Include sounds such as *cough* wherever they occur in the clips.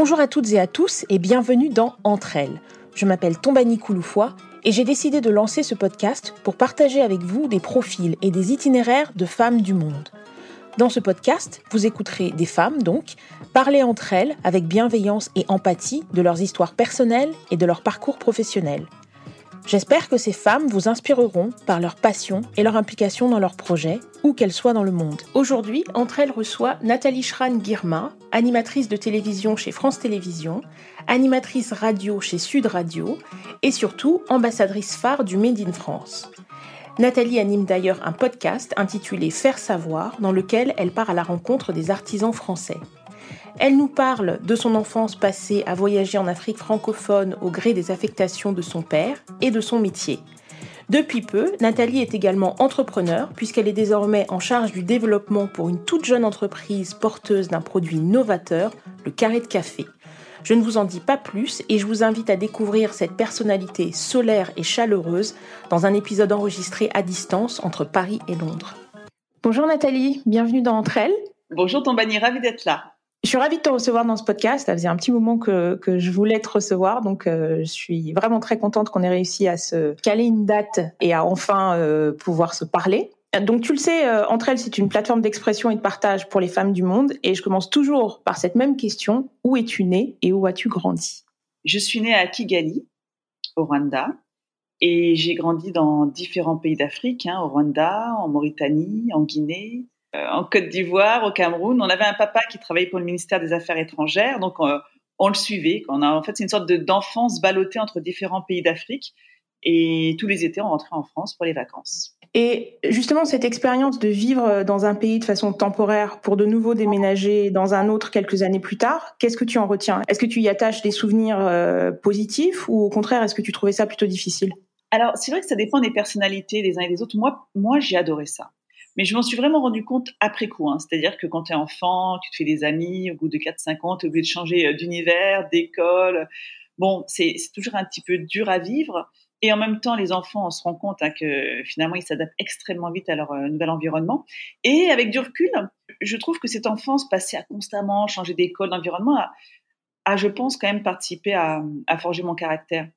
Bonjour à toutes et à tous et bienvenue dans Entre elles. Je m'appelle Tombani Kouloufoua et j'ai décidé de lancer ce podcast pour partager avec vous des profils et des itinéraires de femmes du monde. Dans ce podcast, vous écouterez des femmes, donc, parler entre elles avec bienveillance et empathie de leurs histoires personnelles et de leur parcours professionnel. J'espère que ces femmes vous inspireront par leur passion et leur implication dans leurs projets, où qu'elles soient dans le monde. Aujourd'hui, entre elles reçoit Nathalie Schran-Girma, animatrice de télévision chez France Télévisions, animatrice radio chez Sud Radio et surtout ambassadrice phare du Made in France. Nathalie anime d'ailleurs un podcast intitulé Faire savoir, dans lequel elle part à la rencontre des artisans français. Elle nous parle de son enfance passée à voyager en Afrique francophone au gré des affectations de son père et de son métier. Depuis peu, Nathalie est également entrepreneur puisqu'elle est désormais en charge du développement pour une toute jeune entreprise porteuse d'un produit novateur, le carré de café. Je ne vous en dis pas plus et je vous invite à découvrir cette personnalité solaire et chaleureuse dans un épisode enregistré à distance entre Paris et Londres. Bonjour Nathalie, bienvenue dans Entre elles. Bonjour Tombani, ravie d'être là. Je suis ravie de te recevoir dans ce podcast. Ça faisait un petit moment que, je voulais te recevoir, donc euh, je suis vraiment très contente qu'on ait réussi à se caler une date et à enfin euh, pouvoir se parler. Donc tu le sais, euh, Entre elles, c'est une plateforme d'expression et de partage pour les femmes du monde. Et je commence toujours par cette même question. Où es-tu née et où as-tu grandi? Je suis née à Kigali, au Rwanda. Et j'ai grandi dans différents pays d'Afrique, hein, au Rwanda, en Mauritanie, en Guinée, en Côte d'Ivoire, au Cameroun. On avait un papa qui travaillait pour le ministère des Affaires étrangères, donc euh, on le suivait. On a, en fait, c'est une sorte d'enfance ballottée entre différents pays d'Afrique. Et tous les étés, on rentrait en France pour les vacances. Et justement, cette expérience de vivre dans un pays de façon temporaire pour de nouveau déménager dans un autre quelques années plus tard, qu'est-ce que tu en retiens? Est-ce que tu y attaches des souvenirs euh, positifs ou au contraire, est-ce que tu trouvais ça plutôt difficile? Alors, c'est vrai que ça dépend des personnalités des uns et des autres. Moi, moi j'ai adoré ça. Mais je m'en suis vraiment rendu compte après coup. Hein. C'est-à-dire que quand tu es enfant, tu te fais des amis, au bout de 4-5 ans, tu es obligé de changer euh, d'univers, d'école. Bon, c'est toujours un petit peu dur à vivre. Et en même temps, les enfants, on se rend compte hein, que finalement, ils s'adaptent extrêmement vite à leur euh, nouvel environnement. Et avec du recul, je trouve que cette enfance passée à constamment changer d'école, d'environnement, a, je pense, quand même participé à, à forger mon caractère.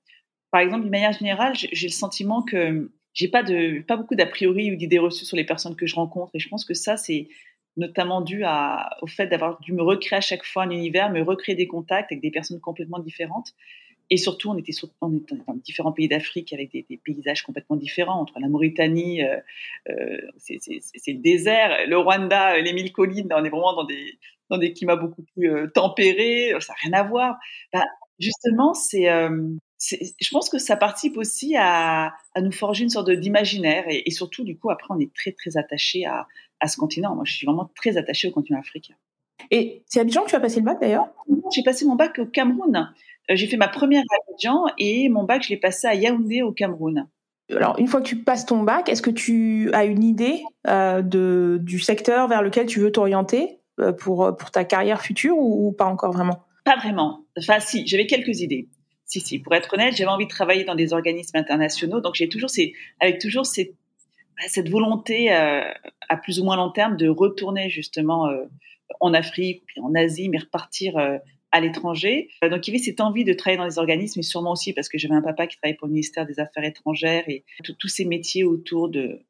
Par exemple, d'une manière générale, j'ai le sentiment que j'ai pas de pas beaucoup d'a priori ou d'idées reçues sur les personnes que je rencontre. Et je pense que ça, c'est notamment dû à, au fait d'avoir dû me recréer à chaque fois un univers, me recréer des contacts avec des personnes complètement différentes. Et surtout, on était, on était dans différents pays d'Afrique avec des, paysages complètement différents. Entre la Mauritanie, euh, euh, c'est le désert, le Rwanda, les mille collines, on est vraiment dans des, dans des climats beaucoup plus euh, tempérés, ça n'a rien à voir. Bah, justement, c'est, euh, je pense que ça participe aussi à, à nous forger une sorte d'imaginaire et, et, surtout, du coup, après, on est très, très attaché à, à ce continent. Moi, je suis vraiment très attachée au continent africain. Et c'est à Abidjan que tu as passé le bac d'ailleurs? J'ai passé mon bac au Cameroun. Euh, j'ai fait ma première à Abidjan et mon bac, je l'ai passé à Yaoundé au Cameroun. Alors, une fois que tu passes ton bac, est-ce que tu as une idée euh, de, du secteur vers lequel tu veux t'orienter euh, pour, pour ta carrière future ou, ou, pas encore vraiment? Pas vraiment. Enfin, si, j'avais quelques idées. Si, si. Pour être honnête, j'avais envie de travailler dans des organismes internationaux, donc j'ai toujours ces, avec toujours ces, cette volonté euh, à plus ou moins long terme de retourner justement euh, en Afrique, puis en Asie, mais repartir euh, à l'étranger. Donc, il y avait cette envie de travailler dans des organismes, mais sûrement aussi parce que j'avais un papa qui travaillait pour le ministère des Affaires étrangères et tous ces métiers autour de,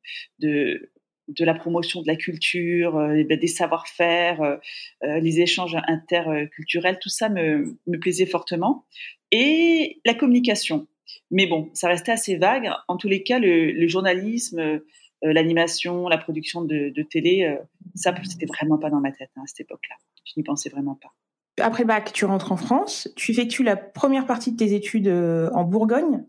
de la promotion de la culture, euh, des savoir-faire, euh, les échanges interculturels, tout ça me, plaisait fortement. Et la communication. Mais bon, ça restait assez vague. En tous les cas, le, journalisme, l'animation, la production de, télé, ça, c'était vraiment pas dans ma tête hein, à cette époque-là. Je n'y pensais vraiment pas après bac, tu rentres en France, tu effectues la première partie de tes études euh, en Bourgogne.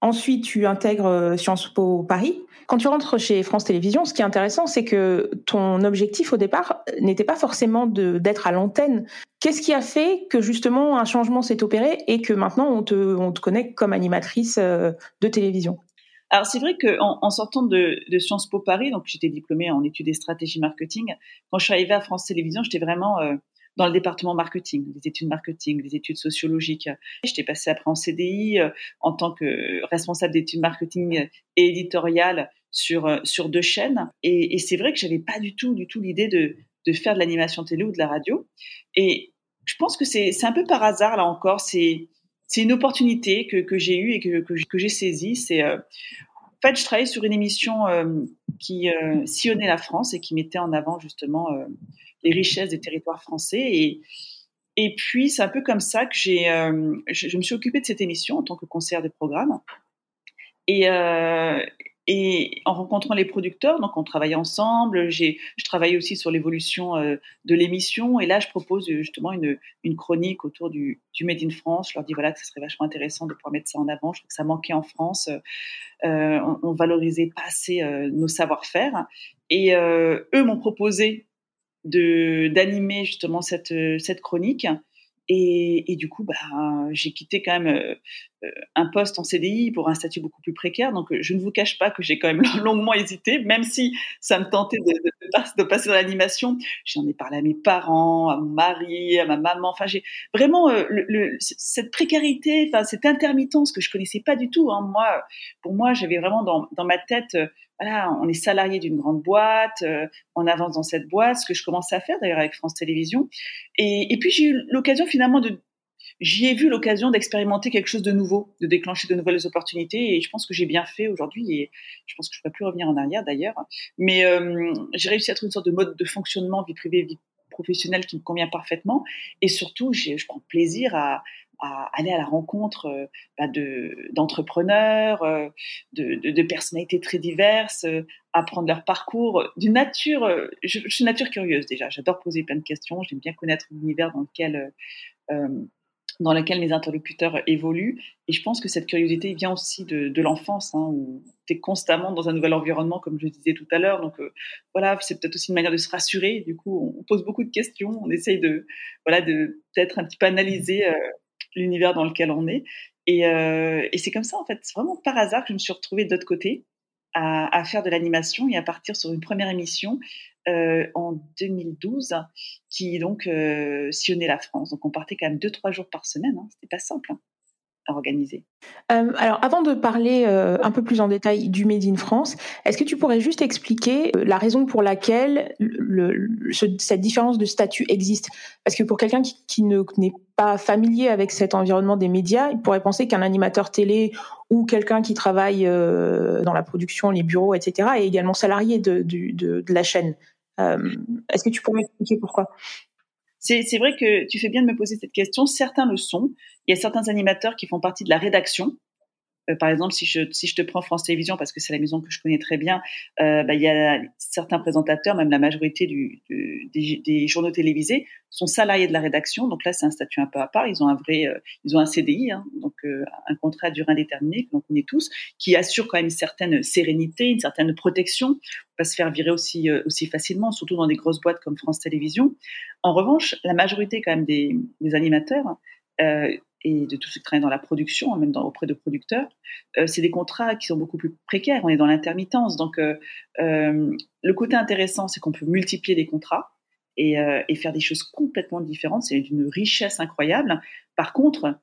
Ensuite, tu intègres euh, Sciences Po Paris. Quand tu rentres chez France Télévisions, ce qui est intéressant, c'est que ton objectif au départ n'était pas forcément d'être à l'antenne. Qu'est-ce qui a fait que justement un changement s'est opéré et que maintenant on te, on connaît comme animatrice euh, de télévision? Alors c'est vrai qu'en en sortant de, de, Sciences Po Paris, donc j'étais diplômée en études et stratégie marketing, quand je suis arrivée à France Télévisions, j'étais vraiment euh, dans le département marketing, les études marketing, les études sociologiques. J'étais passée après en CDI euh, en tant que responsable d'études marketing et éditoriale sur euh, sur deux chaînes. Et, c'est vrai que j'avais pas du tout du tout l'idée de de faire de l'animation télé ou de la radio. Et je pense que c'est un peu par hasard là encore. C'est une opportunité que, que j'ai eue et que, que, j'ai saisie. C'est en fait, je travaillais sur une émission qui sillonnait la France et qui mettait en avant justement les richesses des territoires français et et puis, c'est un peu comme ça que j'ai, euh, je, me suis occupée de cette émission en tant que conseillère de programme. Et, euh, et en rencontrant les producteurs, donc on travaillait ensemble. J'ai, je travaillais aussi sur l'évolution euh, de l'émission. Et là, je propose justement une, une chronique autour du, du, Made in France. Je leur dis voilà que ce serait vachement intéressant de pouvoir mettre ça en avant. Je trouve que ça manquait en France. On, on, valorisait pas assez nos savoir-faire. Et eux m'ont proposé de d'animer justement cette cette chronique. Et, et du coup bah j'ai quitté quand même euh, un poste en CDI pour un statut beaucoup plus précaire donc je ne vous cache pas que j'ai quand même *laughs* longuement hésité même si ça me tentait de, de, de passer dans l'animation j'en ai parlé à mes parents à mon mari à ma maman enfin j'ai vraiment euh, le, cette précarité enfin cette intermittence que je connaissais pas du tout hein. moi pour moi j'avais vraiment dans dans ma tête voilà, on est salarié d'une grande boîte, euh, on avance dans cette boîte, ce que je commençais à faire d'ailleurs avec France Télévisions. Et puis j'ai eu l'occasion finalement de, j'y ai vu l'occasion d'expérimenter quelque chose de nouveau, de déclencher de nouvelles opportunités. Et je pense que j'ai bien fait aujourd'hui. Et je pense que je ne peux plus revenir en arrière d'ailleurs. Mais euh, j'ai réussi à trouver une sorte de mode de fonctionnement vie privée, vie professionnelle qui me convient parfaitement. Et surtout, je prends plaisir à, aller à la rencontre euh, bah, de d'entrepreneurs, euh, de, personnalités très diverses, euh, apprendre leur parcours, d'une nature. Je, je, suis nature curieuse déjà. J'adore poser plein de questions. J'aime bien connaître l'univers dans lequel dans lequel mes interlocuteurs évoluent. Et je pense que cette curiosité vient aussi de, de l'enfance, hein, où tu es constamment dans un nouvel environnement, comme je disais tout à l'heure. Donc euh, voilà, c'est peut-être aussi une manière de se rassurer. Du coup, on, pose beaucoup de questions, on essaye de voilà de peut-être un petit peu analyser euh, l'univers dans lequel on est. Et, euh, et c'est comme ça, en fait, c'est vraiment par hasard que je me suis retrouvée de l'autre côté à, faire de l'animation et à partir sur une première émission euh, en 2012 qui donc euh, sillonnait la France. Donc on partait quand même deux trois jours par semaine. Hein. C'était pas simple. Hein organiser. Euh, alors, avant de parler euh, un peu plus en détail du Made in France, est-ce que tu pourrais juste expliquer euh, la raison pour laquelle le, ce, cette différence de statut existe? Parce que pour quelqu'un qui, qui ne n'est pas familier avec cet environnement des médias, il pourrait penser qu'un animateur télé ou quelqu'un qui travaille dans la production, les bureaux, etc., est également salarié de, de, de, de la chaîne. Est-ce que tu pourrais expliquer pourquoi? C'est vrai que tu fais bien de me poser cette question. Certains le sont. Il y a certains animateurs qui font partie de la rédaction euh, par exemple, si je, si je te prends France Télévisions, parce que c'est la maison que je connais très bien, euh, bah, il y a certains présentateurs, même la majorité des, journaux télévisés, sont salariés de la rédaction. Donc là, c'est un statut un peu à part. Ils ont un vrai, euh, ils ont un CDI, hein, donc un contrat à durée indéterminée que l'on connaît tous, qui assure quand même une certaine sérénité, une certaine protection, pas se faire virer aussi aussi facilement, surtout dans des grosses boîtes comme France Télévisions. En revanche, la majorité quand même des, animateurs et de tous ceux qui travaillent dans la production, même dans, auprès de producteurs, euh, c'est des contrats qui sont beaucoup plus précaires. On est dans l'intermittence. Donc, euh, euh, le côté intéressant, c'est qu'on peut multiplier des contrats et, faire des choses complètement différentes. C'est d'une richesse incroyable. Par contre,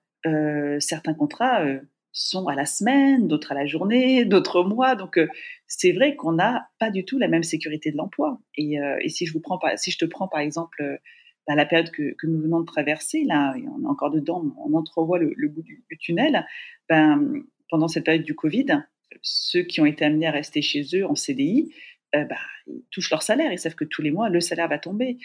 certains contrats sont à la semaine, d'autres à la journée, d'autres au mois. Donc, c'est vrai qu'on n'a pas du tout la même sécurité de l'emploi. Et, si je te prends par exemple dans la période que, nous venons de traverser, là, on est encore dedans, on entrevoit le, bout du, tunnel, ben, pendant cette période du Covid, ceux qui ont été amenés à rester chez eux en CDI, euh, ben, ils touchent leur salaire, ils savent que tous les mois, le salaire va tomber.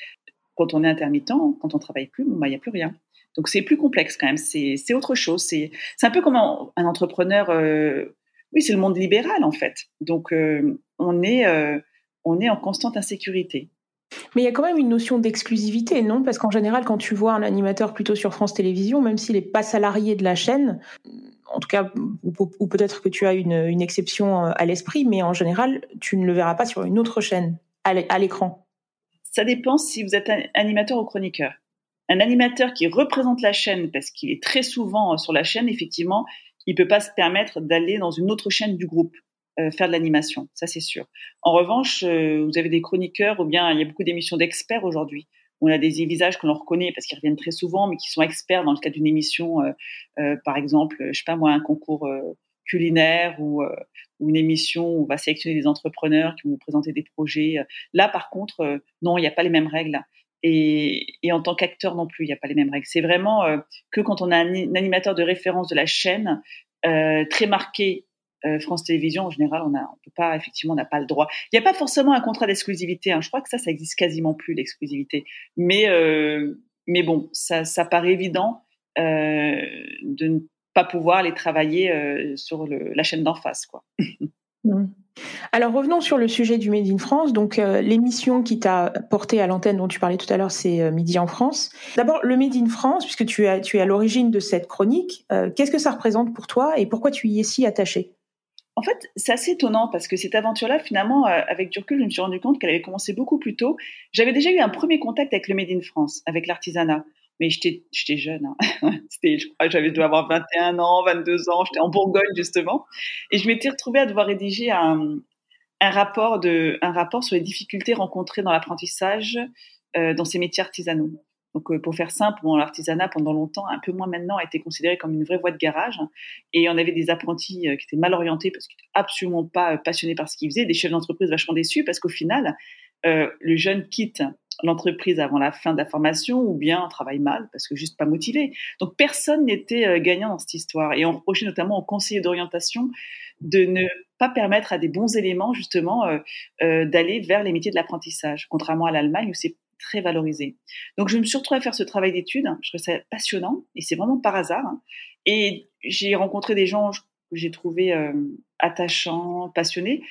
Quand on est intermittent, quand on travaille plus, ben, il n'y a plus rien. Donc c'est plus complexe quand même, c'est autre chose. C'est un peu comme un, entrepreneur, euh, oui, c'est le monde libéral en fait. Donc euh, on est en constante insécurité. Mais il y a quand même une notion d'exclusivité, non? Parce qu'en général, quand tu vois un animateur plutôt sur France Télévisions, même s'il n'est pas salarié de la chaîne, en tout cas, ou, peut-être que tu as une, exception euh, à l'esprit, mais en général, tu ne le verras pas sur une autre chaîne, à l'écran. Ça dépend si vous êtes animateur ou chroniqueur. Un animateur qui représente la chaîne, parce qu'il est très souvent sur la chaîne, effectivement, il peut pas se permettre d'aller dans une autre chaîne du groupe. Euh, faire de l'animation, ça c'est sûr. En revanche, euh, vous avez des chroniqueurs ou bien il y a beaucoup d'émissions d'experts aujourd'hui. On a des visages que l'on reconnaît parce qu'ils reviennent très souvent, mais qui sont experts dans le cadre d'une émission, euh, par exemple, je sais pas moi, un concours culinaire ou, une émission où on va sélectionner des entrepreneurs qui vont vous présenter des projets. Là, par contre, non, il n'y a pas les mêmes règles. Et, en tant qu'acteur non plus, il n'y a pas les mêmes règles. C'est vraiment que quand on a un, animateur de référence de la chaîne très marqué France Télévisions, en général, on pas, effectivement, on n'a pas le droit. Il n'y a pas forcément un contrat d'exclusivité. Hein. Je crois que ça, ça existe quasiment plus l'exclusivité. Mais, mais bon, ça, ça paraît évident de ne pas pouvoir les travailler sur la chaîne d'en face, quoi. Mmh. *laughs* Alors revenons sur le sujet du Made in France. Donc euh, l'émission qui t'a porté à l'antenne dont tu parlais tout à l'heure, c'est euh, Midi en France. D'abord le Made in France, puisque tu, tu es à l'origine de cette chronique. Euh, qu'est-ce que ça représente pour toi et pourquoi tu y es si attaché? En fait, c'est assez étonnant parce que cette aventure-là, finalement, avec du je me suis rendu compte qu'elle avait commencé beaucoup plus tôt. J'avais déjà eu un premier contact avec le Made in France, avec l'artisanat mais j'étais jeune. Hein. *laughs* J'avais dû avoir 21 ans, 22 ans. J'étais en Bourgogne justement, et je m'étais retrouvée à devoir rédiger un rapport sur les difficultés rencontrées dans l'apprentissage euh, dans ces métiers artisanaux. Donc, euh, pour faire simple, l'artisanat pendant longtemps, un peu moins maintenant, a été considéré comme une vraie voie de garage. Et on avait des apprentis euh, qui étaient mal orientés parce qu'ils n'étaient absolument pas euh, passionnés par ce qu'ils faisaient, des chefs d'entreprise vachement déçus parce qu'au final, le jeune quitte l'entreprise avant la fin de la formation ou bien travaille mal parce que juste pas motivé. Donc personne n'était gagnant dans cette histoire et on reprochait notamment aux conseillers d'orientation de ne pas permettre à des bons éléments justement d'aller vers les métiers de l'apprentissage, contrairement à l'Allemagne où c'est très valorisé. Donc je me suis retrouvée à faire ce travail d'étude, je trouvais ça passionnant et c'est vraiment par hasard. Et j'ai rencontré des gens que j'ai trouvé attachants, passionnés.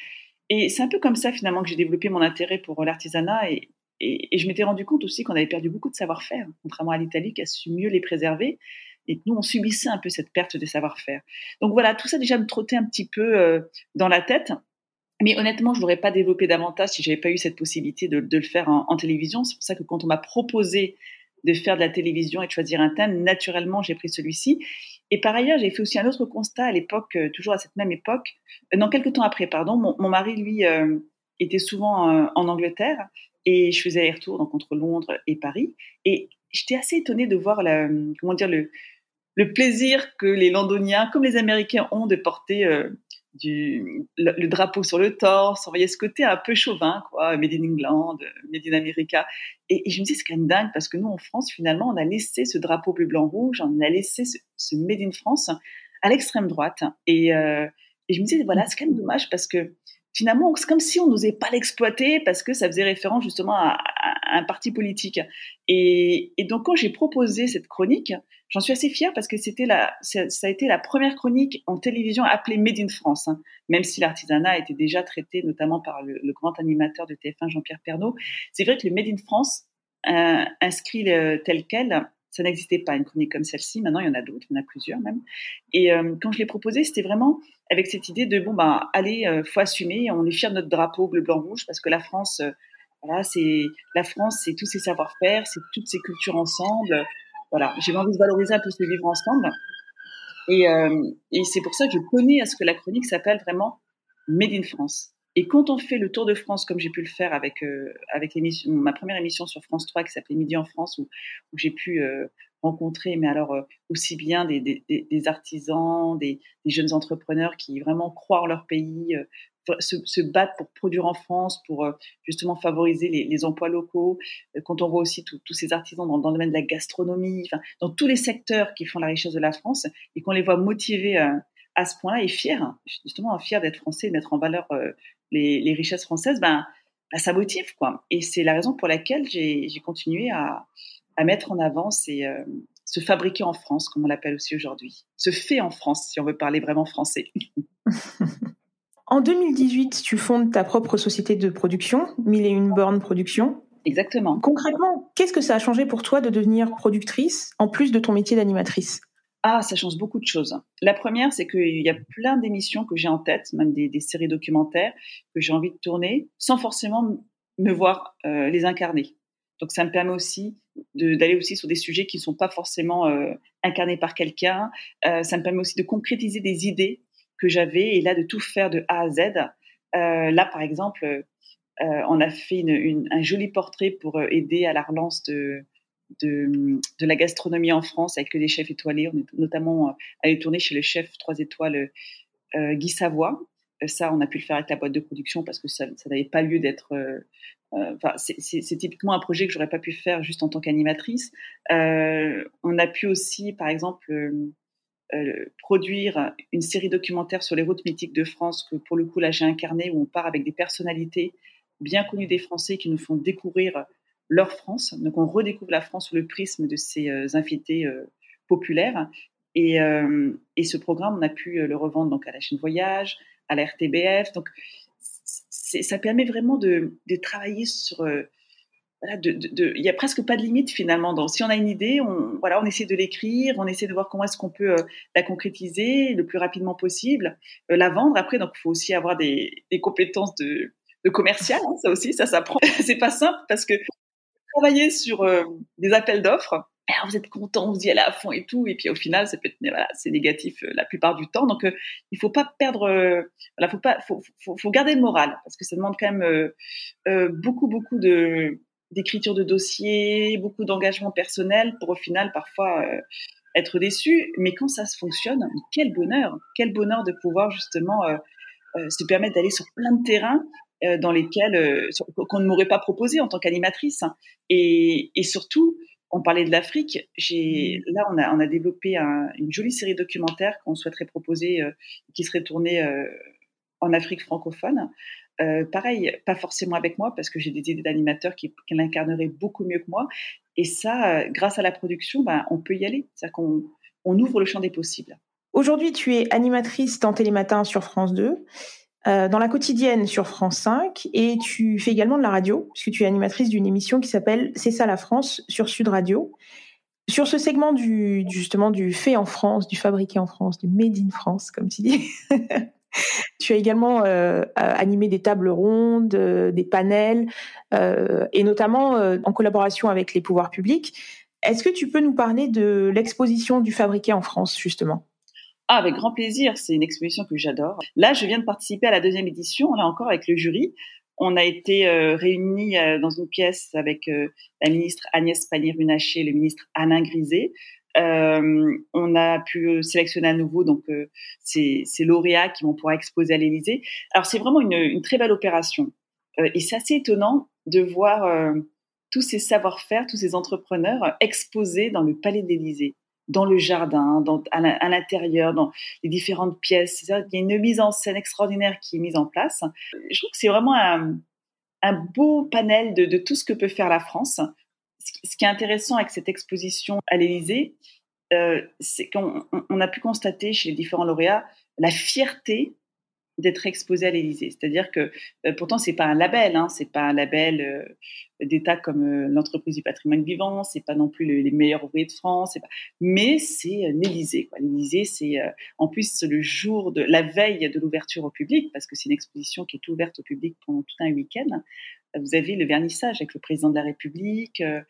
Et c'est un peu comme ça finalement que j'ai développé mon intérêt pour l'artisanat et, je m'étais rendu compte aussi qu'on avait perdu beaucoup de savoir-faire, contrairement à l'Italie qui a su mieux les préserver. Et nous, on subissait un peu cette perte de savoir-faire. Donc voilà, tout ça déjà me trottait un petit peu euh, dans la tête. Mais honnêtement, je l'aurais pas développé davantage si j'avais pas eu cette possibilité de, le faire en, télévision. C'est pour ça que quand on m'a proposé de faire de la télévision et de choisir un thème, naturellement, j'ai pris celui-ci. Et par ailleurs, j'ai fait aussi un autre constat à l'époque, euh, toujours à cette même époque, euh, non, quelques temps après, pardon. Mon, mari, lui, euh, était souvent en Angleterre et je faisais donc entre Londres et Paris. Et j'étais assez étonnée de voir la, comment dire le, plaisir que les Londoniens, comme les Américains, ont de porter euh, du, le, drapeau sur le torse. Vous voyez ce côté un peu chauvin, quoi, Made in England, Made in America. Et, je me dis, c'est quand même dingue parce que nous, en France, finalement, on a laissé ce drapeau bleu, blanc, rouge, on a laissé ce, Made in France à l'extrême droite. Et, euh, et je me disais, voilà, c'est quand même dommage parce que finalement, c'est comme si on n'osait pas l'exploiter parce que ça faisait référence justement à, un parti politique. Et, donc, quand j'ai proposé cette chronique, j'en suis assez fière parce que c'était la, ça, a été la première chronique en télévision appelée Made in France, hein. même si l'artisanat était déjà traité notamment par le, grand animateur de TF1, Jean-Pierre Pernaud. C'est vrai que le Made in France, euh, inscrit tel quel, ça n'existait pas une chronique comme celle-ci. Maintenant, il y en a d'autres, il y en a plusieurs même. Et euh, quand je l'ai proposé, c'était vraiment avec cette idée de bon bah allez, euh, faut assumer, on est fier de notre drapeau bleu blanc rouge parce que la France, euh, voilà, c'est la France, c'est tous ses savoir-faire, c'est toutes ses cultures ensemble. Voilà, j'ai envie de valoriser un peu ce vivre ensemble. Euh, et c'est pour ça que je connais à ce que la chronique s'appelle vraiment Made in France. Et quand on fait le tour de France, comme j'ai pu le faire avec, euh, avec ma première émission sur France 3 qui s'appelait Midi en France, où, j'ai pu euh, rencontrer, mais alors euh, aussi bien des, artisans, des, jeunes entrepreneurs qui vraiment croient en leur pays, se, battent pour produire en France, pour justement favoriser les, emplois locaux. Quand on voit aussi tous ces artisans dans, le domaine de la gastronomie, dans tous les secteurs qui font la richesse de la France, et qu'on les voit motivés à ce point-là et fiers, justement fiers d'être français, de mettre en valeur les, richesses françaises, ben, ben, ça motive quoi. Et c'est la raison pour laquelle j'ai continué à, à, mettre en avant ces, euh, se fabriquer en France, comme on l'appelle aussi aujourd'hui, se fait en France, si on veut parler vraiment français. *laughs* en 2018, tu fondes ta propre société de production, Mille et une bornes production. Exactement. Concrètement, qu'est-ce que ça a changé pour toi de devenir productrice en plus de ton métier d'animatrice? Ah, ça change beaucoup de choses. La première, c'est qu'il y a plein d'émissions que j'ai en tête, même des, séries documentaires que j'ai envie de tourner, sans forcément me voir euh, les incarner. Donc, ça me permet aussi d'aller aussi sur des sujets qui ne sont pas forcément euh, incarnés par quelqu'un. Euh, ça me permet aussi de concrétiser des idées que j'avais et là de tout faire de A à Z. là, par exemple, on a fait un joli portrait pour aider à la relance de, de, la gastronomie en France avec des chefs étoilés. On est notamment euh, allé tourner chez le chef 3 étoiles euh, Guy Savoie. Euh, ça, on a pu le faire avec la boîte de production parce que ça, ça n'avait pas lieu d'être enfin, c'est typiquement un projet que j'aurais pas pu faire juste en tant qu'animatrice. on a pu aussi, par exemple, produire une série documentaire sur les routes mythiques de France que pour le coup là j'ai incarné où on part avec des personnalités bien connues des Français qui nous font découvrir leur France. Donc on redécouvre la France sous le prisme de ces invités populaires. Et, et, ce programme, on a pu le revendre donc à la chaîne Voyage, à la RTBF. Donc ça permet vraiment de, de travailler sur voilà, de, de, il y a presque pas de limite finalement. Donc, si on a une idée, on, voilà, on essaie de l'écrire, on essaie de voir comment est-ce qu'on peut euh, la concrétiser le plus rapidement possible, euh, la vendre. Après, donc, il faut aussi avoir des, des compétences de, de commercial. Hein, ça aussi, ça s'apprend. *laughs* c'est pas simple parce que travailler sur euh, des appels d'offres, alors vous êtes content, vous y allez à fond et tout, et puis au final, ça peut être, voilà, c'est négatif la plupart du temps. Donc, il faut pas perdre, voilà, faut pas, faut, faut, garder le moral parce que ça demande quand même beaucoup, beaucoup de d'écriture de dossiers, beaucoup d'engagement personnel pour au final parfois euh, être déçu. Mais quand ça se fonctionne, quel bonheur, quel bonheur de pouvoir justement euh, euh, se permettre d'aller sur plein de terrains dans lesquels qu'on ne m'aurait pas proposé en tant qu'animatrice. Hein. Et, et, surtout, on parlait de l'Afrique. J'ai mmh. là on a on a développé une jolie série documentaire qu'on souhaiterait proposer, qui serait tournée en Afrique francophone. Euh, pareil, pas forcément avec moi parce que j'ai des idées d'animateurs qui, l'incarneraient beaucoup mieux que moi. Et ça, euh, grâce à la production, ben, on peut y aller. C'est-à-dire qu'on on ouvre le champ des possibles. Aujourd'hui, tu es animatrice dans Télématin sur France 2, euh, dans la quotidienne sur France 5, et tu fais également de la radio, puisque tu es animatrice d'une émission qui s'appelle C'est ça la France sur Sud Radio. Sur ce segment du, justement du fait en France, du fabriqué en France, du made in France, comme tu dis, *laughs* Tu as également euh, animé des tables rondes, euh, des panels, et notamment en collaboration avec les pouvoirs publics. Est-ce que tu peux nous parler de l'exposition du fabriqué en France, justement? Ah, avec grand plaisir. C'est une exposition que j'adore. Là, je viens de participer à la deuxième édition, là encore avec le jury. On a été réunis dans une pièce avec la ministre Agnès Pannier-Runacher et le ministre Alain Griset. Euh, on a pu sélectionner à nouveau donc euh, ces, lauréats qui vont pouvoir exposer à l'Élysée. Alors c'est vraiment une, très belle opération euh, et c'est assez étonnant de voir tous ces savoir-faire, tous ces entrepreneurs exposés dans le palais de l'Élysée, dans le jardin, à l'intérieur, dans les différentes pièces. Il y a une mise en scène extraordinaire qui est mise en place. Je trouve que c'est vraiment un, beau panel de, tout ce que peut faire la France ce qui est intéressant avec cette exposition à l'Élysée, euh, c'est qu'on a pu constater chez les différents lauréats la fierté d'être exposé à l'Élysée. C'est-à-dire que euh, pourtant c'est pas un label, hein, c'est pas un label euh, d'État comme l'entreprise du patrimoine vivant, c'est pas non plus les meilleurs ouvriers de France, pas... mais c'est l'Élysée. L'Élysée, c'est en plus le jour de la veille de l'ouverture au public, parce que c'est une exposition qui est ouverte au public pendant tout un week-end vous avez le vernissage avec le président de la République, euh,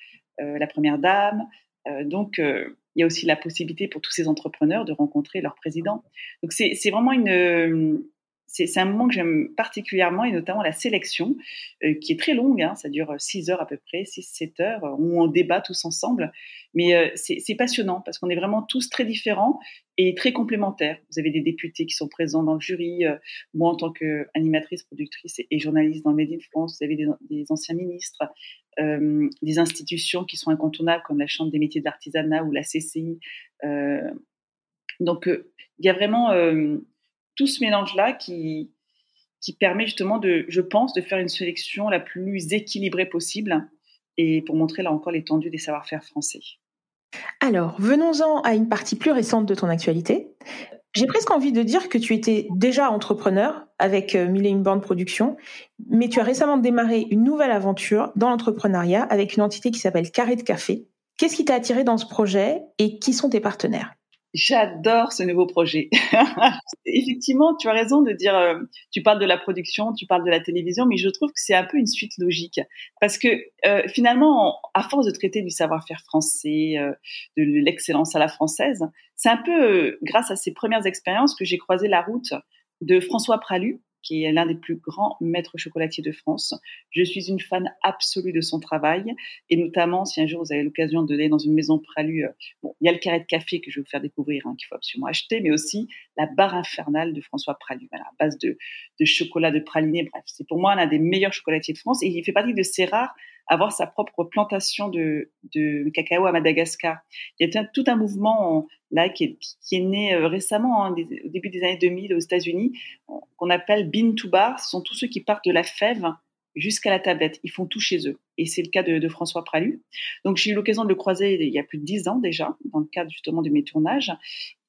euh, la première dame. Euh, donc, il y a aussi la possibilité pour tous ces entrepreneurs de rencontrer leur président. Donc, c'est vraiment une, c'est un moment que j'aime particulièrement et notamment la sélection euh, qui est très longue, hein, ça dure 6 heures à peu près, 6-7 heures, où on débat tous ensemble. Mais euh, c'est passionnant parce qu'on est vraiment tous très différents et très complémentaires. Vous avez des députés qui sont présents dans le jury, euh, moi en tant qu'animatrice, productrice et, journaliste dans le Made in France, vous avez des, anciens ministres, des institutions qui sont incontournables comme la Chambre des métiers d'artisanat ou la CCI. donc il y a vraiment tout ce mélange-là qui, qui permet justement de, je pense, de faire une sélection la plus équilibrée possible et pour montrer là encore l'étendue des savoir-faire français. Alors, venons-en à une partie plus récente de ton actualité. J'ai presque envie de dire que tu étais déjà entrepreneur avec euh, Mille et une bornes production, mais tu as récemment démarré une nouvelle aventure dans l'entrepreneuriat avec une entité qui s'appelle Carré de Café. Qu'est-ce qui t'a attiré dans ce projet et qui sont tes partenaires? J'adore ce nouveau projet. *laughs* Effectivement, tu as raison de dire, euh, tu parles de la production, tu parles de la télévision, mais je trouve que c'est un peu une suite logique. Parce que euh, finalement, à force de traiter du savoir-faire français, euh, de l'excellence à la française, c'est un peu grâce à ces premières expériences que j'ai croisé la route de François Pralu, qui est l'un des plus grands maîtres chocolatiers de France. Je suis une fan absolue de son travail, et notamment si un jour vous avez l'occasion de d'aller dans une maison Pralu, euh, bon, il y a le carré de café que je vais vous faire découvrir, hein, qu'il faut absolument acheter, mais aussi la barre infernale de François Pralu, à base de, de chocolat, de praliné, bref, c'est pour moi l'un des meilleurs chocolatiers de France, et il fait partie de ces rares avoir sa propre plantation de, de cacao à Madagascar. Il y a tout un mouvement là qui est, qui est né euh, récemment, hein, au début des années 2000 aux États-Unis, qu'on appelle bean to bar. Ce sont tous ceux qui partent de la fève jusqu'à la tablette. Ils font tout chez eux. Et c'est le cas de, de François Pralu. Donc j'ai eu l'occasion de le croiser il y a plus de dix ans déjà, dans le cadre justement de mes tournages,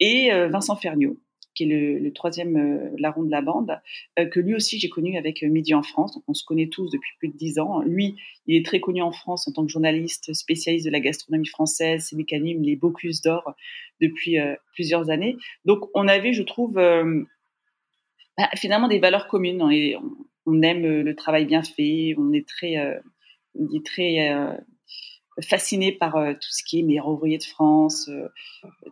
et euh, Vincent Ferniaud qui est le, troisième euh, larron de la bande, euh, que lui aussi j'ai connu avec euh, Midi en France. Donc on se connaît tous depuis plus de dix ans. Lui, il est très connu en France en tant que journaliste spécialiste de la gastronomie française, ses mécanismes, les Bocuse d'or depuis plusieurs années. Donc on avait, je trouve, bah, finalement des valeurs communes. On, on, aime le travail bien fait, on est très, on dit très fasciné par euh, tout ce qui est meilleur ouvrier de France, euh,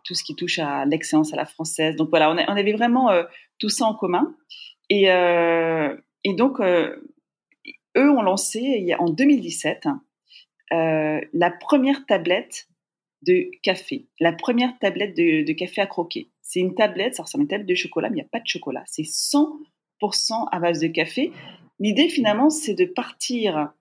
tout ce qui touche à l'excellence à la française. Donc voilà, on, avait vraiment euh, tout ça en commun. Et, et donc, eux ont lancé en 2017 la première tablette de café, la première tablette de, de café à croquer. C'est une tablette, ça ressemble à une tablette de chocolat, mais il n'y a pas de chocolat. C'est 100% à base de café. L'idée finalement, c'est de partir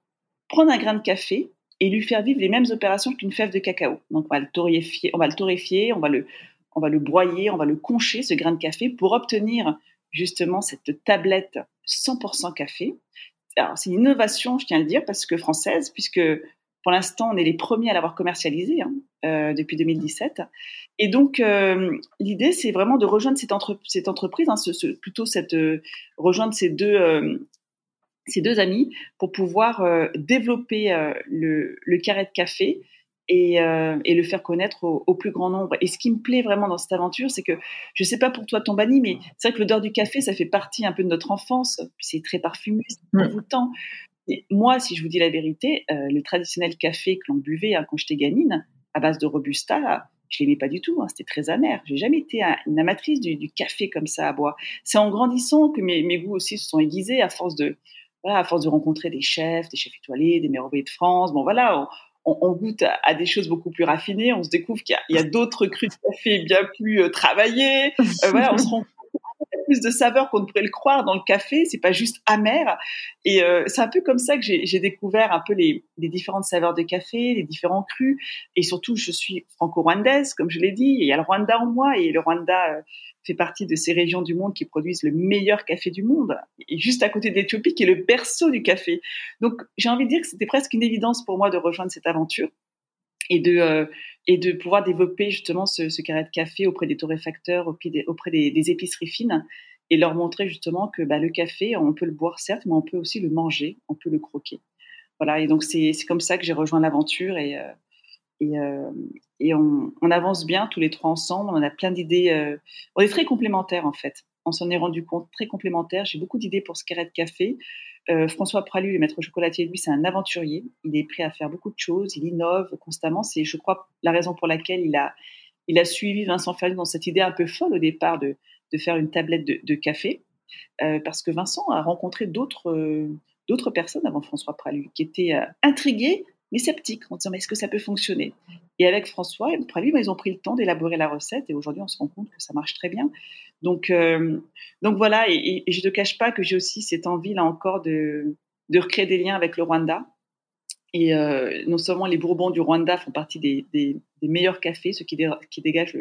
prendre un grain de café, et lui faire vivre les mêmes opérations qu'une fève de cacao. Donc on va le torréfier, on va le torréfier, on va le, on va le broyer, on va le concher ce grain de café pour obtenir justement cette tablette 100% café. Alors c'est une innovation, je tiens à le dire, parce que française, puisque pour l'instant on est les premiers à l'avoir commercialisé hein, euh, depuis 2017. Et donc euh, l'idée c'est vraiment de rejoindre cette, cette entreprise, hein, plutôt cette euh, rejoindre ces deux ces deux amis pour pouvoir euh, développer euh, le, le, carré de café et, euh, et le faire connaître au, au, plus grand nombre. Et ce qui me plaît vraiment dans cette aventure, c'est que je sais pas pour toi Tombani, mais c'est vrai que l'odeur du café, ça fait partie un peu de notre enfance. C'est très parfumé, c'est envoûtant. Et moi, si je vous dis la vérité, le traditionnel café que l'on buvait hein, quand j'étais gamine, à base de robusta, je l'aimais pas du tout. Hein, c'était très amer. J'ai jamais été une amatrice du, du, café comme ça à boire. C'est en grandissant que mes, mes goûts aussi se sont aiguisés à force de à force de rencontrer des chefs, des chefs étoilés, des merveilles de France, bon voilà, on, goûte à, des choses beaucoup plus raffinées. On se découvre qu'il y a, d'autres crus de café bien plus euh, travaillés. *laughs* Euh, voilà, on se rend compte plus de saveurs qu'on ne pourrait le croire dans le café. C'est pas juste amer. Et euh, c'est un peu comme ça que j'ai découvert un peu les, différentes saveurs de café, les différents crus. Et surtout, je suis franco-rwandaise, comme je l'ai dit. Il y a le Rwanda en moi et le Rwanda fait partie de ces régions du monde qui produisent le meilleur café du monde, et juste à côté d'Éthiopie, qui est le berceau du café. Donc, j'ai envie de dire que c'était presque une évidence pour moi de rejoindre cette aventure et de, euh, et de pouvoir développer justement ce, carré de café auprès des torréfacteurs, auprès des, auprès des, épiceries fines, et leur montrer justement que bah, le café, on peut le boire certes, mais on peut aussi le manger, on peut le croquer. Voilà, et donc c'est comme ça que j'ai rejoint l'aventure et, euh, et, euh, et on, avance bien tous les trois ensemble. On a plein d'idées. On est très complémentaires en fait. On s'en est rendu compte très complémentaires. J'ai beaucoup d'idées pour ce carré de café. Euh, François Pralu, le maître chocolatier, lui, c'est un aventurier. Il est prêt à faire beaucoup de choses. Il innove constamment. C'est, je crois, la raison pour laquelle il a, suivi Vincent Ferniaud dans cette idée un peu folle au départ de, faire une tablette de, café, euh, parce que Vincent a rencontré d'autres, euh, personnes avant François Pralu qui étaient intriguées mais sceptiques en disant mais est-ce que ça peut fonctionner? Et avec François et lui, ils ont pris le temps d'élaborer la recette et aujourd'hui on se rend compte que ça marche très bien. Donc, euh, donc voilà, et, je ne te cache pas que j'ai aussi cette envie là encore de, de recréer des liens avec le Rwanda. Et euh, non seulement les Bourbons du Rwanda font partie des, meilleurs cafés, ceux qui, dé, qui dégagent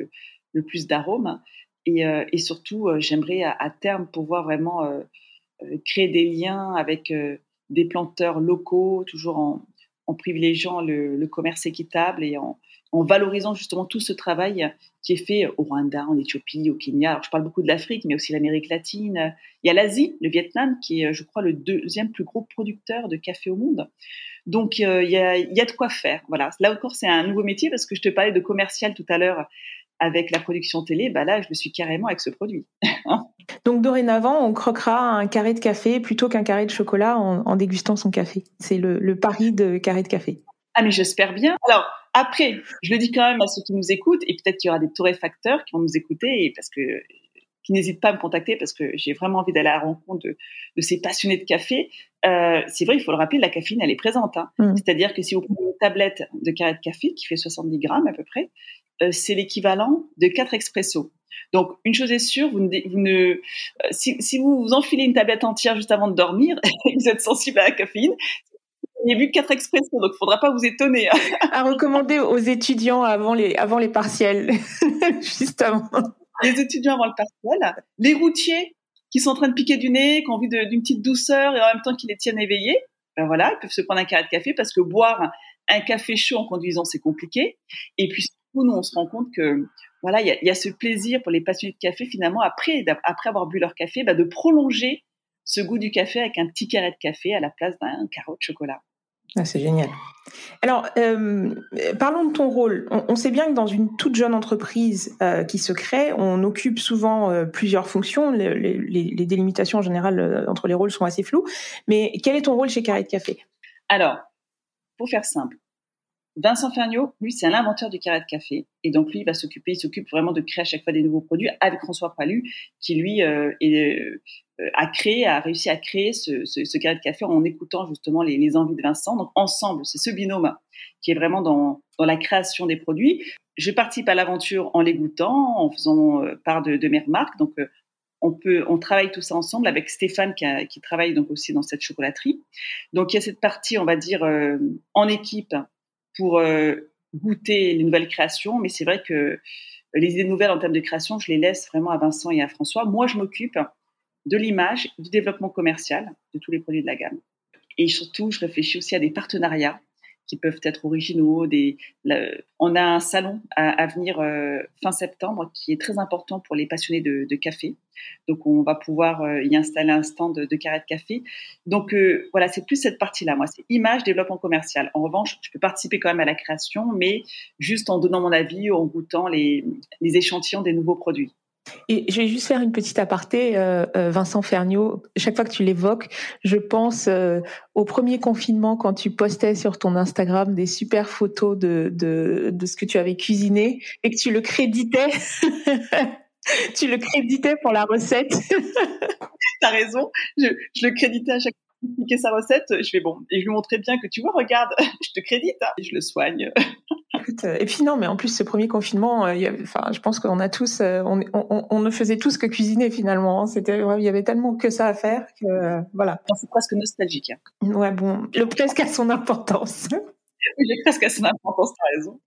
le, plus d'arômes, et, euh, surtout j'aimerais à, terme pouvoir vraiment créer des liens avec des planteurs locaux, toujours en, en privilégiant le, commerce équitable et en, en, valorisant justement tout ce travail qui est fait au Rwanda, en Éthiopie, au Kenya. Alors, je parle beaucoup de l'Afrique, mais aussi l'Amérique latine. Il y a l'Asie, le Vietnam, qui est, je crois, le deuxième plus gros producteur de café au monde. Donc, euh, il, y a, il y a de quoi faire. Voilà. Là encore, c'est un nouveau métier parce que je te parlais de commercial tout à l'heure avec la production télé. Bah là, je le suis carrément avec ce produit. *laughs* Donc dorénavant, on croquera un carré de café plutôt qu'un carré de chocolat en, en dégustant son café. C'est le, le, pari de carré de café. Ah mais j'espère bien. Alors après, je le dis quand même à ceux qui nous écoutent et peut-être qu'il y aura des torréfacteurs qui vont nous écouter parce que qui n'hésitent pas à me contacter parce que j'ai vraiment envie d'aller à la rencontre de, de ces passionnés de café. Euh, c'est vrai, il faut le rappeler, la caféine, elle est présente. Hein. Mmh. C'est-à-dire que si vous prenez une tablette de carré de café qui fait 70 grammes à peu près, c'est l'équivalent de 4 expressos. Donc, une chose est sûre, vous ne, vous ne euh, si, si, vous vous enfilez une tablette entière juste avant de dormir *laughs* vous êtes sensible à la caféine, il y a vu quatre expressions, donc il faudra pas vous étonner. Hein. à recommander aux étudiants avant les, avant les partiels, *laughs* justement. Les étudiants avant le partiel, les routiers qui sont en train de piquer du nez, qui ont envie d'une petite douceur et en même temps qui les tiennent éveillés, ben voilà, ils peuvent se prendre un carré de café parce que boire un café chaud en conduisant, c'est compliqué. Et puis, nous, on se rend compte que voilà, il y a, ce plaisir pour les passionnés de café finalement après, après avoir bu leur café, bah, de prolonger ce goût du café avec un petit carré de café à la place d'un carreau de chocolat. Ah, c'est génial. Alors, euh, parlons de ton rôle. On, sait bien que dans une toute jeune entreprise euh, qui se crée, on occupe souvent euh, plusieurs fonctions. Les, les, délimitations en général entre les rôles sont assez floues. Mais quel est ton rôle chez Carré de Café? Alors, pour faire simple, Vincent Ferniaud, lui, c'est un inventeur du carré de café. Et donc, lui, il va s'occuper, il s'occupe vraiment de créer à chaque fois des nouveaux produits avec François Pralu, qui, lui, euh, euh, a créé, a réussi à créer ce, ce, carré de café en écoutant justement les, les envies de Vincent. Donc, ensemble, c'est ce binôme qui est vraiment dans, dans la création des produits. Je participe à l'aventure en les goûtant, en faisant euh, part de, de mes remarques. Donc, on peut, on travaille tout ça ensemble avec Stéphane qui, qui, travaille donc aussi dans cette chocolaterie. Donc il y a cette partie, on va dire, en équipe pour euh, goûter les nouvelles créations. Mais c'est vrai que les idées nouvelles en termes de création, je les laisse vraiment à Vincent et à François. Moi, je m'occupe de l'image, du développement commercial de tous les produits de la gamme. Et surtout, je réfléchis aussi à des partenariats qui peuvent être originaux. On a un salon à, venir euh, fin septembre qui est très important pour les passionnés de, café. Donc, on va pouvoir euh, y installer un stand de, de carré de café. Donc, euh, voilà, c'est plus cette partie-là. Moi, c'est image, développement commercial. En revanche, je peux participer quand même à la création, mais juste en donnant mon avis, en goûtant les échantillons des nouveaux produits. Et je vais juste faire une petite aparté, euh, euh, Vincent Ferniaud. Chaque fois que tu l'évoques, je pense euh, au premier confinement quand tu postais sur ton Instagram des super photos de, de, ce que tu avais cuisiné et que tu le créditais. *laughs* tu le créditais pour la recette. *laughs* T'as raison, je, le créditais à chaque qu'il sa recette. Je fais bon, et je lui montrais bien que tu vois, regarde, *laughs* je te crédite, hein, et je le soigne. Euh, et puis non, mais en plus ce premier confinement, euh, enfin, je pense qu'on a tous, euh, on, on, on, ne faisait tous que cuisiner finalement. Hein. C'était, il y avait tellement que ça à faire que voilà. C'est presque nostalgique. Hein. Ouais, bon, le presque a son importance. *laughs* Le presque a son importance, t'as raison.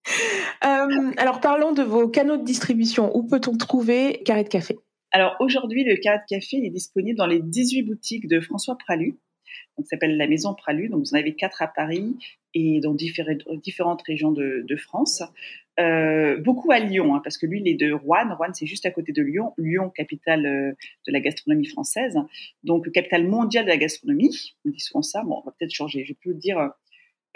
Euh, alors parlons de vos canaux de distribution. Où peut-on trouver Carré de Café? Alors aujourd'hui, le Carré de Café est disponible dans les 18 boutiques de François Pralu donc s'appelle la Maison Pralu. Donc vous en avez quatre à Paris et dans différentes régions de, France. Euh, beaucoup à Lyon, hein, parce que lui, il est de Rouen. Rouen, c'est juste à côté de Lyon. Lyon, capitale euh, de la gastronomie française. Donc, capitale mondiale de la gastronomie. On dit souvent ça. Bon, on va peut-être changer. Je peux dire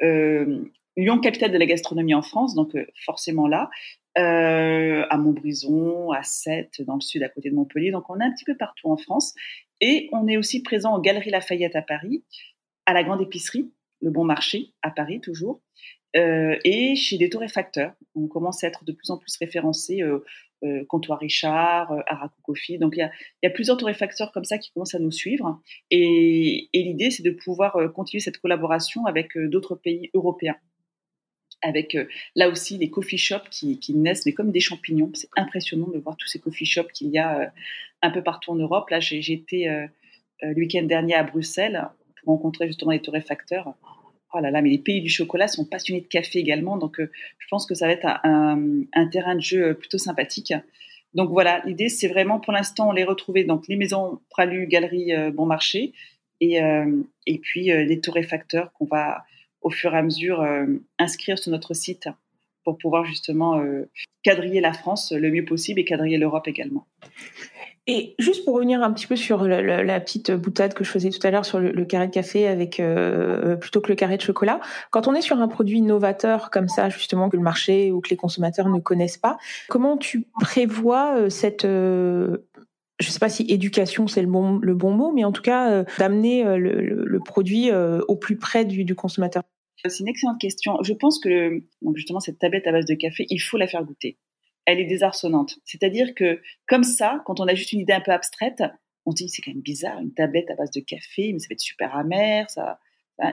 euh, Lyon, capitale de la gastronomie en France. Donc, forcément là. à Montbrison, à Sète, dans le sud, à côté de Montpellier. Donc, on est un petit peu partout en France. Et on est aussi présent aux Galeries Lafayette à Paris, à la Grande Épicerie, le Bon Marché à Paris toujours, euh, et chez des torréfacteurs. On commence à être de plus en plus référencés, euh, euh, Comptoir Richard, Araku Coffee. Donc il y a, plusieurs torréfacteurs comme ça qui commencent à nous suivre. Et l'idée, c'est de pouvoir continuer cette collaboration avec d'autres pays européens avec là aussi les coffee shops qui, naissent, mais comme des champignons. C'est impressionnant de voir tous ces coffee shops qu'il y a un peu partout en Europe. Là, été euh, euh, le week-end dernier à Bruxelles pour rencontrer justement les torréfacteurs. Oh là là, mais les pays du chocolat sont passionnés de café également, donc euh, je pense que ça va être un, terrain de jeu plutôt sympathique. Donc voilà, l'idée c'est vraiment pour l'instant on les retrouver donc les maisons Pralu, Galerie Bon Marché et et puis les torréfacteurs qu'on va au fur et à mesure inscrire sur notre site pour pouvoir justement quadriller la France le mieux possible et quadriller l'Europe également. Et juste pour revenir un petit peu sur la, petite boutade que je faisais tout à l'heure sur le, carré de café avec euh, plutôt que le carré de chocolat, quand on est sur un produit novateur comme ça, justement que le marché ou que les consommateurs ne connaissent pas, comment tu prévois euh, cette euh, je ne sais pas si éducation c'est le bon, le bon mot, mais en tout cas d'amener le, produit au plus près du consommateur? C'est une excellente question. Je pense que donc justement cette tablette à base de café, il faut la faire goûter. elle est désarçonnante. C'est-à-dire que comme ça, quand on a juste une idée un peu abstraite, on se dit c'est quand même bizarre, une tablette à base de café, mais ça va être super amer, ça.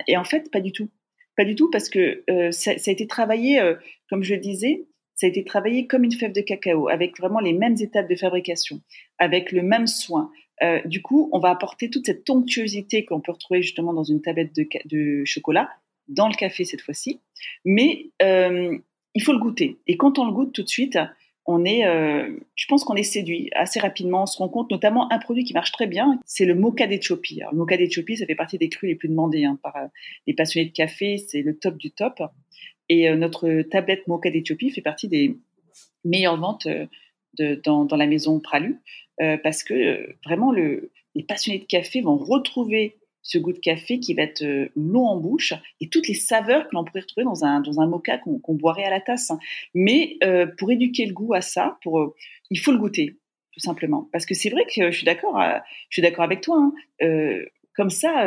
Et en fait, pas du tout. Pas du tout parce que euh, ça, a été travaillé, euh, comme je le disais, ça a été travaillé comme une fève de cacao, avec vraiment les mêmes étapes de fabrication, avec le même soin. Euh, du coup, on va apporter toute cette onctuosité qu'on peut retrouver justement dans une tablette de, de chocolat, dans le café cette fois-ci. Mais il faut le goûter. Et quand on le goûte tout de suite, on est, euh, je pense qu'on est séduit assez rapidement. On se rend compte, notamment un produit qui marche très bien, c'est le mocha d'Ethiopie. le mocha d'Ethiopie, ça fait partie des crus les plus demandés hein, par euh, les passionnés de café. C'est le top du top. Et euh, notre tablette mocha d'Ethiopie fait partie des meilleures ventes dans, la maison Pralu parce que vraiment le, les passionnés de café vont retrouver ce goût de café qui va être euh, long en bouche et toutes les saveurs que l'on pourrait retrouver dans un, dans un mocha qu'on boirait à la tasse. Mais euh, pour éduquer le goût à ça, euh, il faut le goûter, tout simplement. Parce que c'est vrai que je suis d'accord, avec toi. Hein. comme ça,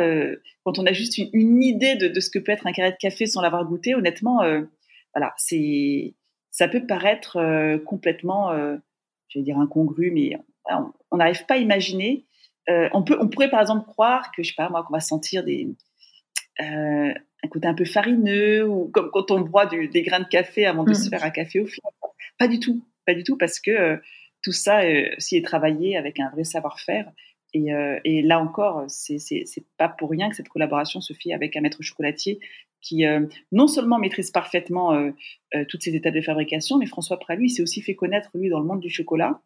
quand on a juste une, idée de, ce que peut être un carré de café sans l'avoir goûté, honnêtement, voilà, ça peut paraître complètement, je vais dire incongru, mais on n'arrive pas à imaginer euh, on, peut, on pourrait par exemple croire que, je sais pas moi, qu'on va sentir des, euh, un côté un peu farineux ou comme quand on boit des grains de café avant de se mm. faire un café au fil. Pas du tout, pas du tout, parce que euh, tout ça aussi est travaillé avec un vrai savoir-faire. Et, là encore, c'est pas pour rien que cette collaboration se fait avec un maître chocolatier qui non seulement maîtrise parfaitement toutes ces étapes de fabrication, mais François Pralu, s'est aussi fait connaître lui dans le monde du chocolat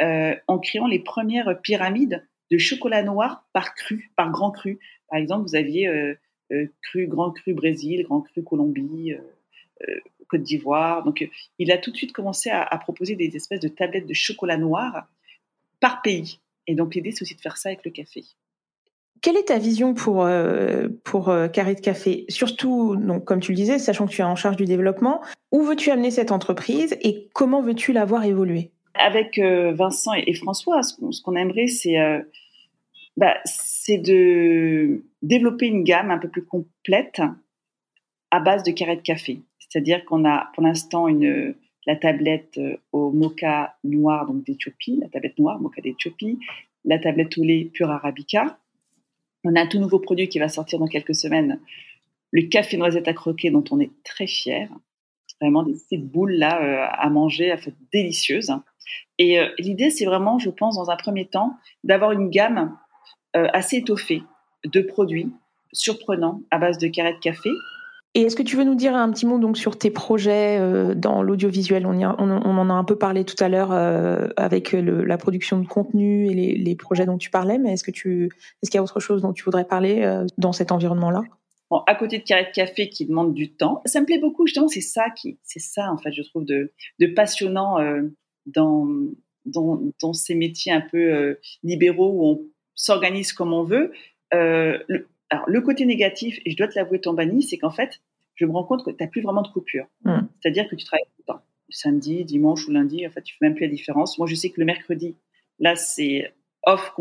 en créant les premières pyramides de chocolat noir par cru, par grand cru. Par exemple, vous aviez euh, euh, cru, grand cru Brésil, grand cru Colombie, euh, Côte d'Ivoire. Donc, il a tout de suite commencé à, proposer des espèces de tablettes de chocolat noir par pays. Et donc, l'idée, c'est aussi de faire ça avec le café. Quelle est ta vision pour, pour Carré de Café? Surtout, donc, comme tu le disais, sachant que tu es en charge du développement, où veux-tu amener cette entreprise et comment veux-tu la voir évoluer? Avec euh, Vincent et, François, ce qu'on aimerait, c'est euh, bah, de développer une gamme un peu plus complète à base de carrés de café. C'est-à-dire qu'on a pour l'instant la tablette euh, au mocha noir donc d'Éthiopie, la tablette noire mocha d'Éthiopie, la tablette au lait pur arabica. On a un tout nouveau produit qui va sortir dans quelques semaines, le café noisette à croquer dont on est très fier. Vraiment des petites boules là à manger, à faire délicieuses. Et euh, l'idée, c'est vraiment, je pense, dans un premier temps, d'avoir une gamme euh, assez étoffée de produits surprenants à base de carrés de café. Et est-ce que tu veux nous dire un petit mot donc sur tes projets euh, dans l'audiovisuel? On, on, en a un peu parlé tout à l'heure avec la production de contenu et les, projets dont tu parlais, mais est-ce que tu est-ce qu'il y a autre chose dont tu voudrais parler dans cet environnement-là? Bon, à côté de carrés de café qui demandent du temps, ça me plaît beaucoup justement. C'est ça qui, c'est ça en fait, je trouve de, de passionnant dans, dans, dans, ces métiers un peu euh, libéraux où on s'organise comme on veut. Euh, le, alors, le côté négatif, et je dois te l'avouer, Tombani, c'est qu'en fait, je me rends compte que tu n'as plus vraiment de coupure. Mmh. C'est-à-dire que tu travailles tout le temps. Samedi, dimanche ou lundi, en fait, tu fais même plus la différence. Moi, je sais que le mercredi, là, c'est off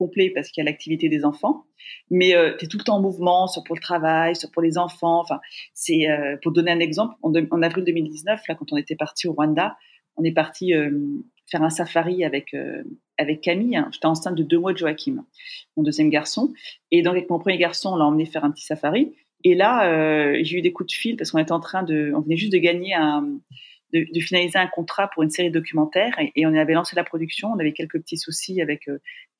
complet parce qu'il y a l'activité des enfants. Mais euh, tu es tout le temps en mouvement, soit pour le travail, soit pour les enfants. Enfin, c'est euh, pour donner un exemple, en, en, avril 2019, là, quand on était parti au Rwanda, on est parti euh, faire un safari avec euh, avec Camille. J'étais enceinte de deux mois de Joachim, mon deuxième garçon. Et donc avec mon premier garçon, on l'a emmené faire un petit safari. Et là, j'ai eu des coups de fil parce qu'on était en train de, on venait juste de gagner un, de, finaliser un contrat pour une série documentaire et, on avait lancé la production. On avait quelques petits soucis avec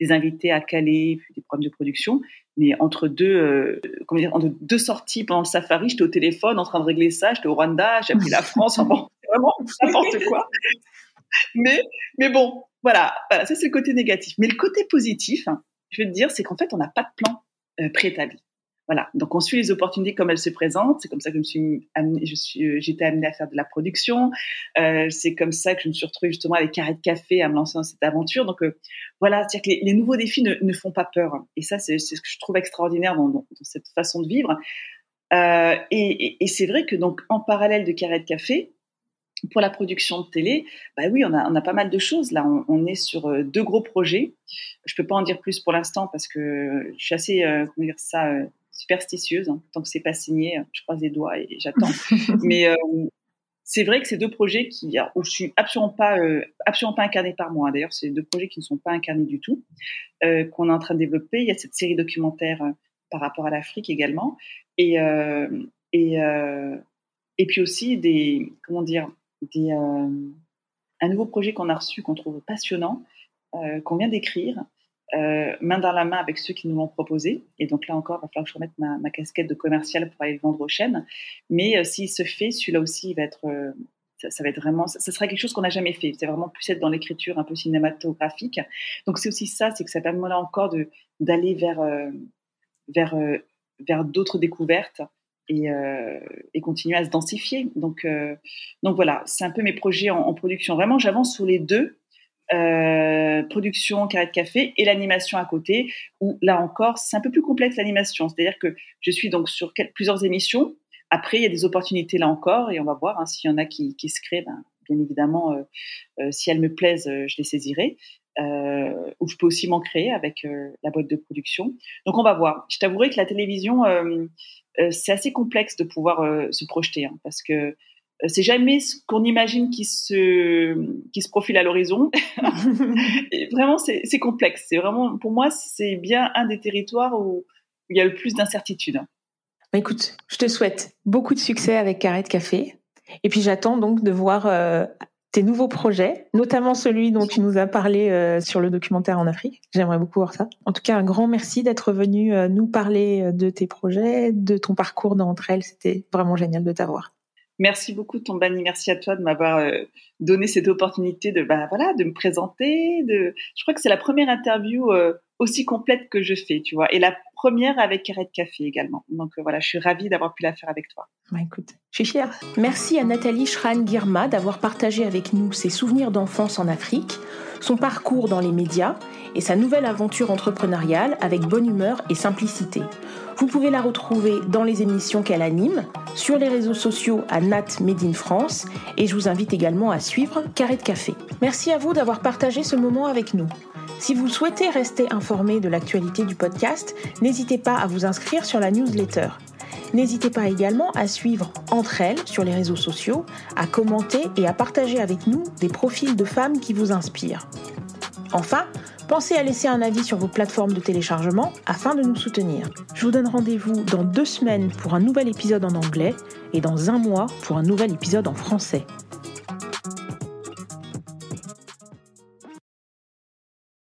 des invités à Calais, des problèmes de production. Mais entre deux, comment dire, entre deux sorties pendant le safari, j'étais au téléphone en train de régler ça. J'étais au Rwanda, j'ai appris la France. bon, vraiment n'importe quoi. Mais, mais bon, voilà, voilà ça c'est le côté négatif. Mais le côté positif, hein, je vais te dire, c'est qu'en fait, on n'a pas de plan euh, préétabli. Voilà, donc on suit les opportunités comme elles se présentent. C'est comme ça que je me suis euh, été amenée à faire de la production. Euh, c'est comme ça que je me suis retrouvée justement avec Carré de Café à me lancer dans cette aventure. Donc euh, voilà, c'est-à-dire que les, nouveaux défis ne, font pas peur. Et ça, c'est, ce que je trouve extraordinaire dans, cette façon de vivre. Et, c'est vrai que donc en parallèle de Carré de Café, pour la production de télé, bah oui, on a, pas mal de choses. Là, on, est sur deux gros projets. Je peux pas en dire plus pour l'instant parce que je suis assez, comment dire ça, superstitieuse. Hein. Tant que c'est pas signé, je croise les doigts et j'attends. *laughs* Mais c'est vrai que ces deux projets qui, où je suis absolument pas, absolument pas incarnée par moi. Hein. D'ailleurs, c'est deux projets qui ne sont pas incarnés du tout, qu'on est en train de développer. Il y a cette série documentaire par rapport à l'Afrique également, et et et puis aussi des, comment dire, des, un nouveau projet qu'on a reçu qu'on trouve passionnant, qu'on vient d'écrire, euh, main dans la main avec ceux qui nous l'ont proposé. Et donc là encore, il va falloir que je remette ma, casquette de commercial pour aller le vendre aux chaînes. Mais euh, s'il se fait, celui-là aussi, il va être, euh, ça, va être vraiment, ça, sera quelque chose qu'on n'a jamais fait. C'est vraiment plus être dans l'écriture un peu cinématographique. Donc c'est aussi ça, c'est que ça permet là encore d'aller vers vers vers d'autres découvertes. Et, et, continuer à se densifier. Donc, donc voilà, c'est un peu mes projets en, en production. Vraiment, j'avance sur les deux euh, production carré de café et l'animation à côté où là encore c'est un peu plus complexe l'animation. C'est à dire que je suis donc sur plusieurs émissions. Après il y a des opportunités là encore et on va voir hein, s'il y en a qui, se créent ben, bien évidemment euh, euh, si elles me plaisent je les saisirai. Ou je peux aussi m'en créer avec la boîte de production. Donc on va voir. Je t'avouerai que la télévision c'est assez complexe de pouvoir se projeter hein, parce que c'est jamais ce qu'on imagine qui se, qui se profile à l'horizon. *laughs* vraiment, c'est complexe. C'est vraiment, pour moi, c'est bien un des territoires où il y a le plus d'incertitudes. Bah, écoute, je te souhaite beaucoup de succès avec Carré de Café. Et puis j'attends donc de voir euh, tes nouveaux projets, notamment celui dont tu nous as parlé euh, sur le documentaire en Afrique. J'aimerais beaucoup voir ça. En tout cas, un grand merci d'être venu nous parler de tes projets, de ton parcours d'entre elles. C'était vraiment génial de t'avoir. Merci beaucoup, Tombani. Merci à toi de m'avoir euh, donné cette opportunité de, bah, voilà, de me présenter. Je crois que c'est la première interview euh, aussi complète que je fais, tu vois, et la première avec Carré de Café également. Donc euh, voilà, je suis ravie d'avoir pu la faire avec toi. Bah, écoute, je suis fière. Merci à Nathalie Schran-Girma d'avoir partagé avec nous ses souvenirs d'enfance en Afrique, son parcours dans les médias et sa nouvelle aventure entrepreneuriale avec bonne humeur et simplicité. Vous pouvez la retrouver dans les émissions qu'elle anime, sur les réseaux sociaux à Nat Made in France et je vous invite également à suivre Carré de Café. Merci à vous d'avoir partagé ce moment avec nous. Si vous souhaitez rester informé de l'actualité du podcast, n'hésitez pas à vous inscrire sur la newsletter. N'hésitez pas également à suivre Entre elles sur les réseaux sociaux, à commenter et à partager avec nous des profils de femmes qui vous inspirent. Enfin, Pensez à laisser un avis sur vos plateformes de téléchargement afin de nous soutenir. Je vous donne rendez-vous dans deux semaines pour un nouvel épisode en anglais et dans un mois pour un nouvel épisode en français.